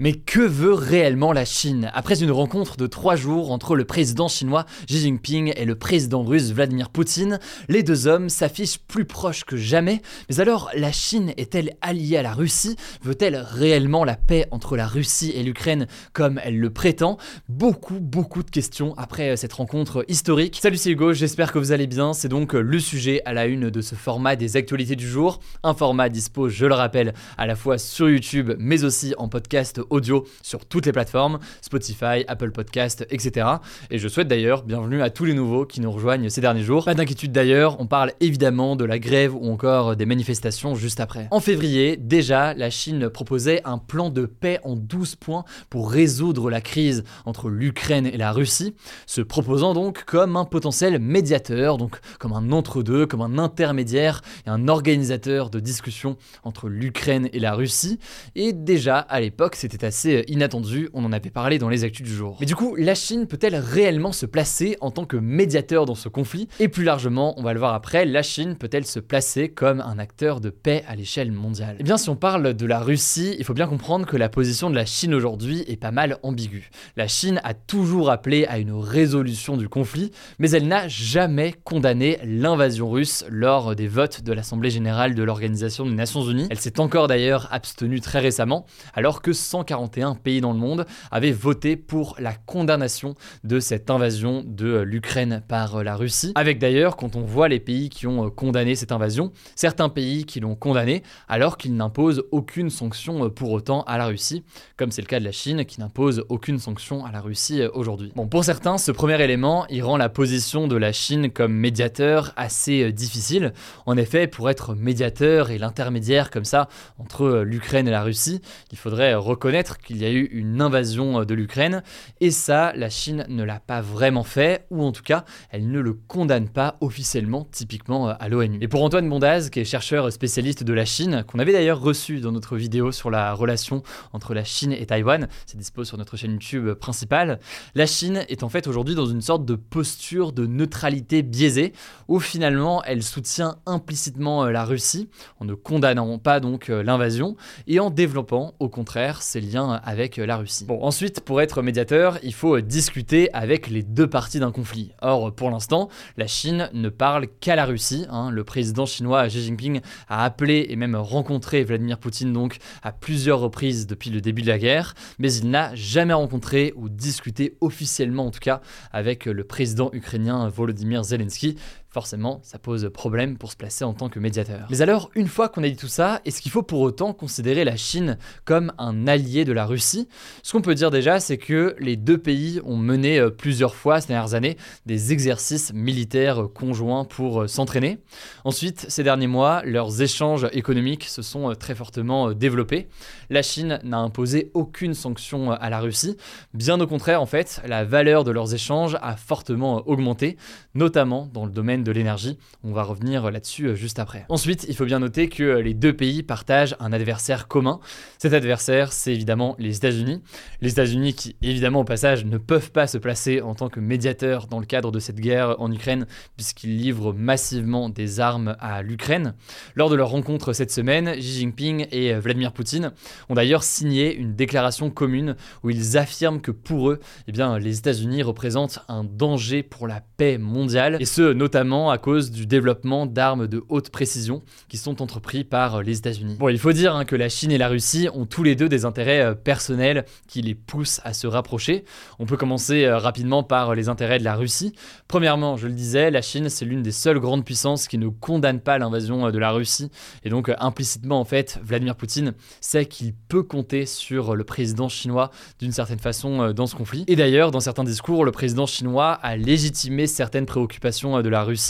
Mais que veut réellement la Chine? Après une rencontre de trois jours entre le président chinois Xi Jinping et le président russe Vladimir Poutine, les deux hommes s'affichent plus proches que jamais. Mais alors, la Chine est-elle alliée à la Russie? Veut-elle réellement la paix entre la Russie et l'Ukraine comme elle le prétend? Beaucoup, beaucoup de questions après cette rencontre historique. Salut, c'est Hugo, j'espère que vous allez bien. C'est donc le sujet à la une de ce format des actualités du jour. Un format dispo, je le rappelle, à la fois sur YouTube, mais aussi en podcast audio sur toutes les plateformes, Spotify, Apple Podcast, etc. Et je souhaite d'ailleurs bienvenue à tous les nouveaux qui nous rejoignent ces derniers jours. Pas d'inquiétude d'ailleurs, on parle évidemment de la grève ou encore des manifestations juste après. En février, déjà, la Chine proposait un plan de paix en 12 points pour résoudre la crise entre l'Ukraine et la Russie, se proposant donc comme un potentiel médiateur, donc comme un entre-deux, comme un intermédiaire et un organisateur de discussion entre l'Ukraine et la Russie. Et déjà, à l'époque, c'était assez euh, inattendu, on en avait parlé dans les actus du jour. Mais du coup, la Chine peut-elle réellement se placer en tant que médiateur dans ce conflit? Et plus largement, on va le voir après, la Chine peut-elle se placer comme un acteur de paix à l'échelle mondiale? Eh bien, si on parle de la Russie, il faut bien comprendre que la position de la Chine aujourd'hui est pas mal ambiguë. La Chine a toujours appelé à une résolution du conflit, mais elle n'a jamais condamné l'invasion russe lors des votes de l'Assemblée générale de l'Organisation des Nations Unies. Elle s'est encore d'ailleurs abstenue très récemment, alors que 141 pays dans le monde avaient voté pour la condamnation de cette invasion de l'Ukraine par la Russie. Avec d'ailleurs, quand on voit les pays qui ont condamné cette invasion, certains pays qui l'ont condamné alors qu'ils n'imposent aucune sanction pour autant à la Russie, comme c'est le cas de la Chine qui n'impose aucune sanction à la Russie aujourd'hui. Bon, pour certains, ce premier élément, il rend la position de la Chine comme médiateur assez difficile. En effet, pour être médiateur et l'intermédiaire comme ça entre l'Ukraine et la Russie, il faudrait reconnaître qu'il y a eu une invasion de l'Ukraine, et ça, la Chine ne l'a pas vraiment fait, ou en tout cas, elle ne le condamne pas officiellement, typiquement à l'ONU. Et pour Antoine Bondaz, qui est chercheur spécialiste de la Chine, qu'on avait d'ailleurs reçu dans notre vidéo sur la relation entre la Chine et Taïwan, c'est dispo sur notre chaîne YouTube principale, la Chine est en fait aujourd'hui dans une sorte de posture de neutralité biaisée, où finalement elle soutient implicitement la Russie, en ne condamnant pas donc l'invasion, et en développant au contraire ses avec la Russie. Ensuite, pour être médiateur, il faut discuter avec les deux parties d'un conflit. Or, pour l'instant, la Chine ne parle qu'à la Russie. hein. Le président chinois Xi Jinping a appelé et même rencontré Vladimir Poutine donc à plusieurs reprises depuis le début de la guerre, mais il n'a jamais rencontré ou discuté officiellement en tout cas avec le président ukrainien Volodymyr Zelensky. Forcément, ça pose problème pour se placer en tant que médiateur. Mais alors, une fois qu'on a dit tout ça, est-ce qu'il faut pour autant considérer la Chine comme un allié de la Russie? Ce qu'on peut dire déjà, c'est que les deux pays ont mené euh, plusieurs fois ces dernières années des exercices militaires euh, conjoints pour euh, s'entraîner. Ensuite, ces derniers mois, leurs échanges économiques se sont très fortement développés. La Chine n'a imposé aucune sanction à la Russie. Bien au contraire, en fait, la valeur de leurs échanges a fortement augmenté, notamment dans le domaine de l'énergie. On va revenir là-dessus euh, juste après. Ensuite, il faut bien noter que euh, les deux pays partagent un adversaire commun. Cet adversaire, c'est évidemment les États-Unis. Les États-Unis qui, évidemment, au passage, ne peuvent pas se placer en tant que médiateurs dans le cadre de cette guerre en Ukraine, puisqu'ils livrent massivement des armes à l'Ukraine. Lors de leur rencontre cette semaine, Xi Jinping et euh, Vladimir Poutine ont d'ailleurs signé une déclaration commune où ils affirment que pour eux, eh bien, les États-Unis représentent un danger pour la paix mondiale, et ce notamment à cause du développement d'armes de haute précision qui sont entrepris par euh, les États-Unis. Bon, il faut dire hein, que la Chine et la Russie ont tous les deux des intérêts euh, personnels qui les poussent à se rapprocher. On peut commencer euh, rapidement par les intérêts de la Russie. Premièrement, je le disais, la Chine c'est l'une des seules grandes puissances qui ne condamne pas l'invasion de la Russie, et donc implicitement en fait, Vladimir Poutine sait qu'il peut compter sur le président chinois d'une certaine façon dans ce conflit. Et d'ailleurs, dans certains discours, le président chinois a légitimé certaines préoccupations de la Russie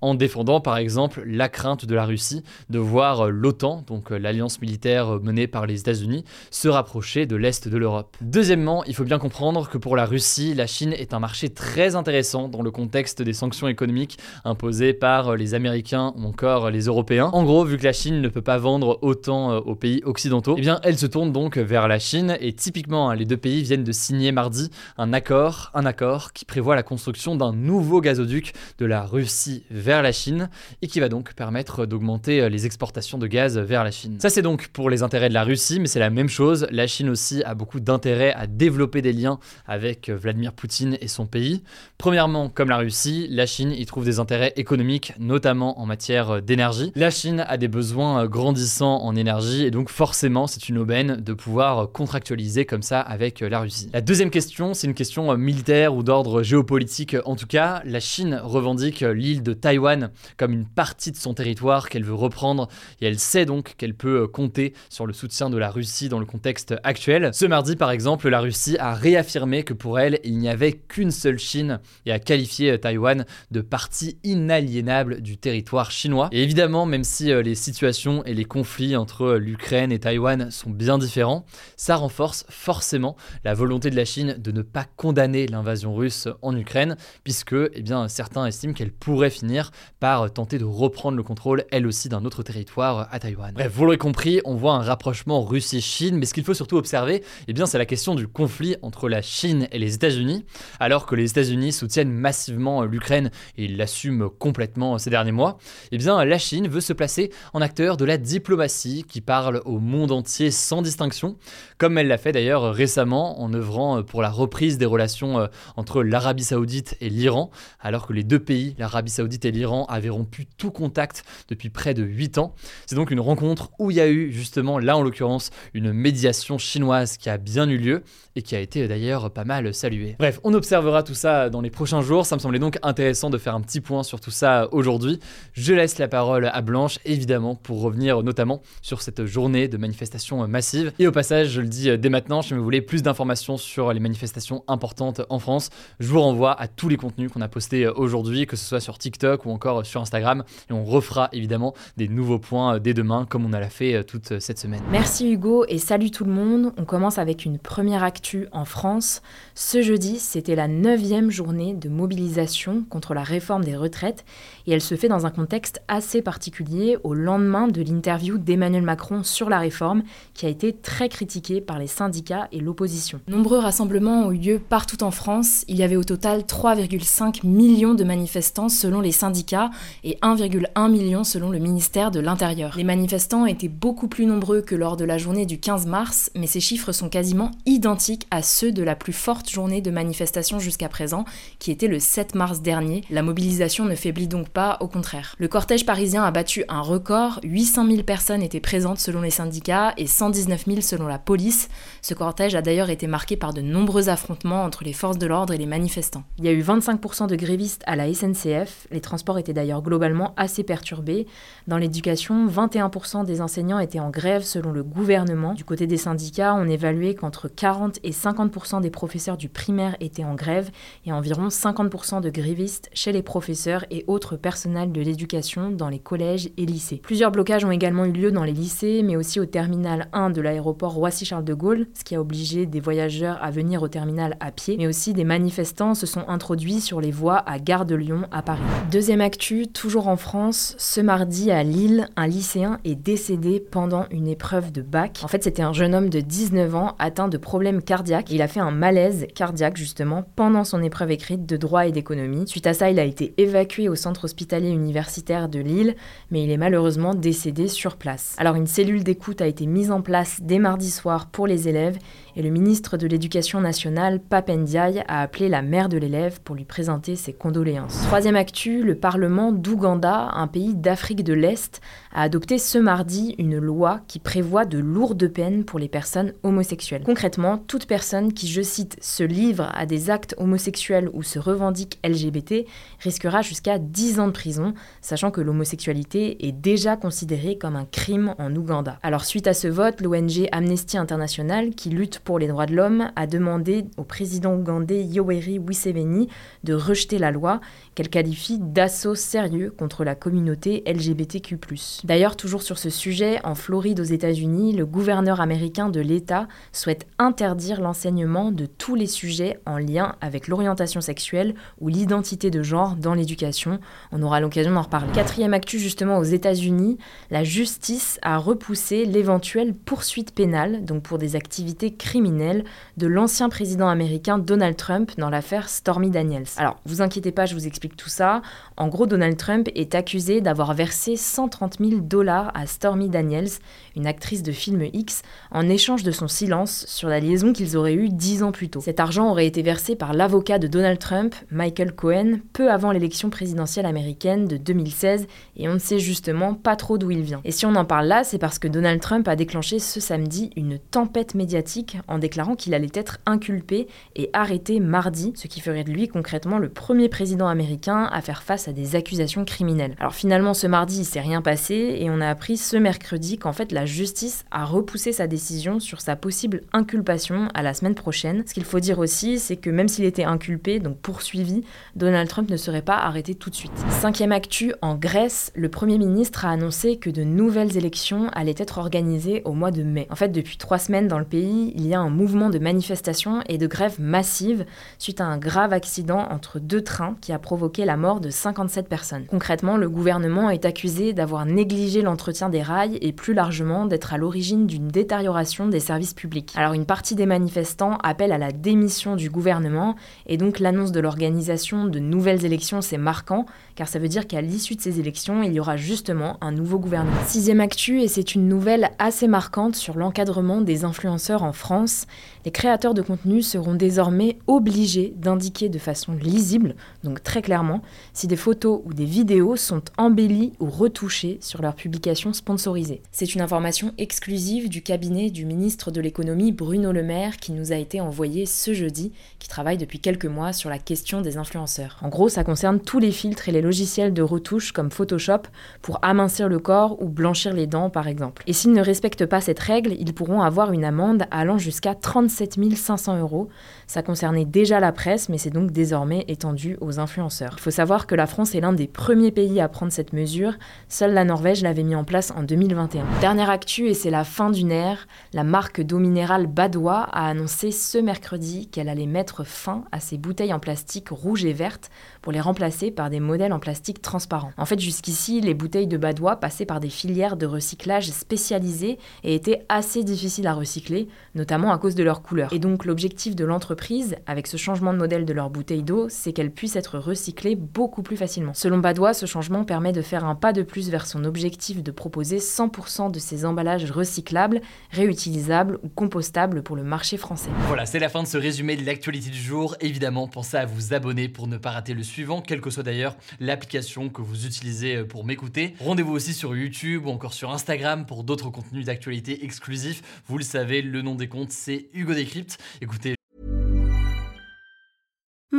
En défendant par exemple la crainte de la Russie de voir l'OTAN, donc l'alliance militaire menée par les États-Unis, se rapprocher de l'Est de l'Europe. Deuxièmement, il faut bien comprendre que pour la Russie, la Chine est un marché très intéressant dans le contexte des sanctions économiques imposées par les Américains ou encore les Européens. En gros, vu que la Chine ne peut pas vendre autant euh, aux pays occidentaux, eh bien elle se tourne donc vers la Chine et typiquement hein, les deux pays viennent de signer mardi un accord, un accord qui prévoit la construction d'un nouveau gazoduc de la Russie vers la Chine et qui va donc permettre d'augmenter euh, les exportations de gaz vers la Chine. Ça c'est donc pour les intérêts de la Russie, mais c'est la même chose. La Chine aussi a beaucoup d'intérêt à développer des liens avec euh, Vladimir Poutine et son pays. Premièrement, comme la Russie, la Chine y trouve des intérêts économiques, notamment en matière d'énergie. La Chine a des besoins grandissants en énergie et donc forcément c'est une aubaine de pouvoir contractualiser comme ça avec la Russie. La deuxième question, c'est une question militaire ou d'ordre géopolitique. En tout cas, la Chine revendique l'île de Taïwan comme une partie de son territoire qu'elle veut reprendre et elle sait donc qu'elle peut compter sur le soutien de la Russie dans le contexte actuel. Ce mardi par exemple, la Russie a réaffirmé que pour elle, il n'y avait qu'une seule Chine et a qualifié Taïwan de partie inaliénable du territoire chinois. Et évidemment, même si euh, les situations et les conflits entre euh, l'Ukraine et Taïwan sont bien différents, ça renforce forcément la volonté de la Chine de ne pas condamner l'invasion russe en Ukraine, puisque eh bien, certains estiment qu'elle pourrait finir par tenter de reprendre le contrôle, elle aussi, d'un autre territoire à Taïwan. Bref, vous l'aurez compris, on voit un rapprochement Russie-Chine, mais ce qu'il faut surtout observer, eh bien, c'est la question du conflit entre la Chine et les États-Unis, alors que les États-Unis soutiennent massivement l'Ukraine et l'assument complètement ces derniers mois. Eh bien, la Chine veut se placer en acteur de la diplomatie qui parle au monde entier sans distinction, comme elle l'a fait d'ailleurs récemment en œuvrant pour la reprise des relations euh, entre l'Arabie saoudite et l'Iran, alors que les deux pays, l'Arabie saoudite et l'Iran, avaient rompu tout contact depuis près de 8 ans. C'est donc une rencontre où il y a eu justement, là en l'occurrence, une médiation chinoise qui a bien eu lieu et qui a été d'ailleurs pas mal saluée. Bref, on observera tout ça dans les prochains jours, ça me semblait donc intéressant de faire un petit point sur tout ça aujourd'hui. Je laisse la parole à Blanche, évidemment, pour revenir notamment sur cette journée de manifestations massives. Et au passage, je le dis dès maintenant, si vous voulez plus d'informations sur les manifestations importantes en France, je vous renvoie à tous les contenus qu'on a postés aujourd'hui, que ce soit sur TikTok ou encore sur Instagram. Et on refera évidemment des nouveaux points dès demain, comme on a l'a fait toute cette semaine. Merci Hugo et salut tout le monde. On commence avec une première actu en France. Ce jeudi, c'était la neuvième journée de mobilisation contre la réforme des retraites et elle se fait dans un contexte assez particulier au lendemain de l'interview d'Emmanuel Macron sur la réforme qui a été très critiquée par les syndicats et l'opposition. Nombreux rassemblements ont eu lieu partout en France. Il y avait au total 3,5 millions de manifestants selon les syndicats et 1,1 million selon le ministère de l'Intérieur. Les manifestants étaient beaucoup plus nombreux que lors de la journée du 15 mars, mais ces chiffres sont quasiment identiques à ceux de la plus forte journée de manifestation jusqu'à présent, qui était le 7 mars dernier. La mobilisation ne faiblit donc pas, au contraire. Le cortège parisien a battu un record, 800 000 personnes étaient présentes selon les syndicats et 119 000 selon la police. Ce cortège a d'ailleurs été marqué par de nombreux affrontements entre les forces de l'ordre et les manifestants. Il y a eu 25% de grévistes à la SNCF, les transports étaient d'ailleurs globalement assez perturbés. Dans l'éducation, 21% des enseignants étaient en grève selon le gouvernement. Du côté des syndicats, on évaluait qu'entre 40 et 50% des professeurs du primaire étaient en grève et environ 50% de grévistes chez les professeurs et autres personnels de l'éducation dans les collèges et lycées. Plusieurs blocages ont également eu lieu dans les lycées, mais aussi au terminal 1 de l'aéroport Roissy-Charles de Gaulle, ce qui a obligé des voyageurs à venir au terminal à pied, mais aussi des manifestants se sont introduits sur les voies à Gare de Lyon à Paris. Deuxième actu, toujours en France, ce mardi à Lille, un lycéen est décédé pendant une épreuve de bac. En fait, c'était un jeune homme de 19 ans atteint de problèmes cardiaques. Il a fait un malaise cardiaque justement pendant son épreuve écrite de droit et d'économie. Suite à ça, il a été évacué au centre hospitalier universitaire de Lille, mais il est malheureusement décédé sur place. Alors une cellule d'écoute a été mise en place dès mardi soir pour les élèves et le ministre de l'Éducation nationale, Papendiaï, a appelé la mère de l'élève pour lui présenter ses condoléances. Troisième le Parlement d'Ouganda, un pays d'Afrique de l'Est, a adopté ce mardi une loi qui prévoit de lourdes peines pour les personnes homosexuelles. Concrètement, toute personne qui, je cite, se livre à des actes homosexuels ou se revendique LGBT risquera jusqu'à 10 ans de prison, sachant que l'homosexualité est déjà considérée comme un crime en Ouganda. Alors suite à ce vote, l'ONG Amnesty International, qui lutte pour les droits de l'homme, a demandé au président ougandais Yoweri Museveni de rejeter la loi qu'elle qualifie d'assaut sérieux contre la communauté LGBTQ+. D'ailleurs, toujours sur ce sujet, en Floride aux États-Unis, le gouverneur américain de l'État souhaite interdire l'enseignement de tous les sujets en lien avec l'orientation sexuelle ou l'identité de genre dans l'éducation. On aura l'occasion d'en reparler. Quatrième actu justement aux États-Unis, la justice a repoussé l'éventuelle poursuite pénale, donc pour des activités criminelles, de l'ancien président américain Donald Trump dans l'affaire Stormy Daniels. Alors, vous inquiétez pas, je vous explique tout ça. En gros, Donald Trump est accusé d'avoir versé 130 000 dollars à Stormy Daniels, une actrice de film X, en échange de son silence sur la liaison qu'ils auraient eue dix ans plus tôt. Cet argent aurait été versé par l'avocat de Donald Trump, Michael Cohen, peu avant l'élection présidentielle américaine de 2016, et on ne sait justement pas trop d'où il vient. Et si on en parle là, c'est parce que Donald Trump a déclenché ce samedi une tempête médiatique en déclarant qu'il allait être inculpé et arrêté mardi, ce qui ferait de lui concrètement le premier président américain à faire face à des accusations criminelles. Alors finalement, ce mardi, il s'est rien passé et on a appris ce mercredi qu'en fait la justice a repoussé sa décision sur sa possible inculpation à la semaine prochaine. Ce qu'il faut dire aussi, c'est que même s'il était inculpé, donc poursuivi, Donald Trump ne serait pas arrêté tout de suite. Cinquième actu, en Grèce, le Premier ministre a annoncé que de nouvelles élections allaient être organisées au mois de mai. En fait, depuis trois semaines dans le pays, il y a un mouvement de manifestations et de grèves massives suite à un grave accident entre deux trains qui a provoqué la mort de 57 personnes. Concrètement, le gouvernement est accusé d'avoir négligé l'entretien des rails et plus largement d'être à l'origine d'une détérioration des services publics. Alors une partie des manifestants appelle à la démission du gouvernement et donc l'annonce de l'organisation de nouvelles élections c'est marquant car ça veut dire qu'à l'issue de ces élections il y aura justement un nouveau gouvernement. Sixième actu et c'est une nouvelle assez marquante sur l'encadrement des influenceurs en France. Les créateurs de contenu seront désormais obligés d'indiquer de façon lisible, donc très clairement si des photos ou des vidéos sont embellies ou retouchées sur leurs publications sponsorisées. C'est une information exclusive du cabinet du ministre de l'économie Bruno Le Maire qui nous a été envoyée ce jeudi, qui travaille depuis quelques mois sur la question des influenceurs. En gros, ça concerne tous les filtres et les logiciels de retouche comme Photoshop pour amincir le corps ou blanchir les dents par exemple. Et s'ils ne respectent pas cette règle, ils pourront avoir une amende allant jusqu'à 37 500 euros. Ça concernait déjà la presse, mais c'est donc désormais étendu aux influenceurs. Il faut savoir que la France est l'un des premiers pays à prendre cette mesure. Seule la Norvège l'avait mis en place en 2021. Dernière actu, et c'est la fin d'une ère, la marque d'eau minérale Badois a annoncé ce mercredi qu'elle allait mettre fin à ses bouteilles en plastique rouge et verte pour les remplacer par des modèles en plastique transparent. En fait, jusqu'ici, les bouteilles de Badois passaient par des filières de recyclage spécialisées et étaient assez difficiles à recycler, notamment à cause de leur couleur. Et donc l'objectif de l'entreprise, avec ce changement de modèle de leur bouteille d'eau, c'est qu'elles puissent être recyclées beaucoup plus facilement. Selon Badois, ce changement permet de faire un pas de plus vers son objectif de proposer 100% de ses emballages recyclables, réutilisables ou compostables pour le marché français. Voilà, c'est la fin de ce résumé de l'actualité du jour. Évidemment, pensez à vous abonner pour ne pas rater le quelle que soit d'ailleurs l'application que vous utilisez euh, pour m'écouter. Rendez-vous aussi sur YouTube ou encore sur Instagram pour d'autres contenus d'actualité exclusifs. Vous le savez, le nom des comptes, c'est Hugo Décrypte. Écoutez,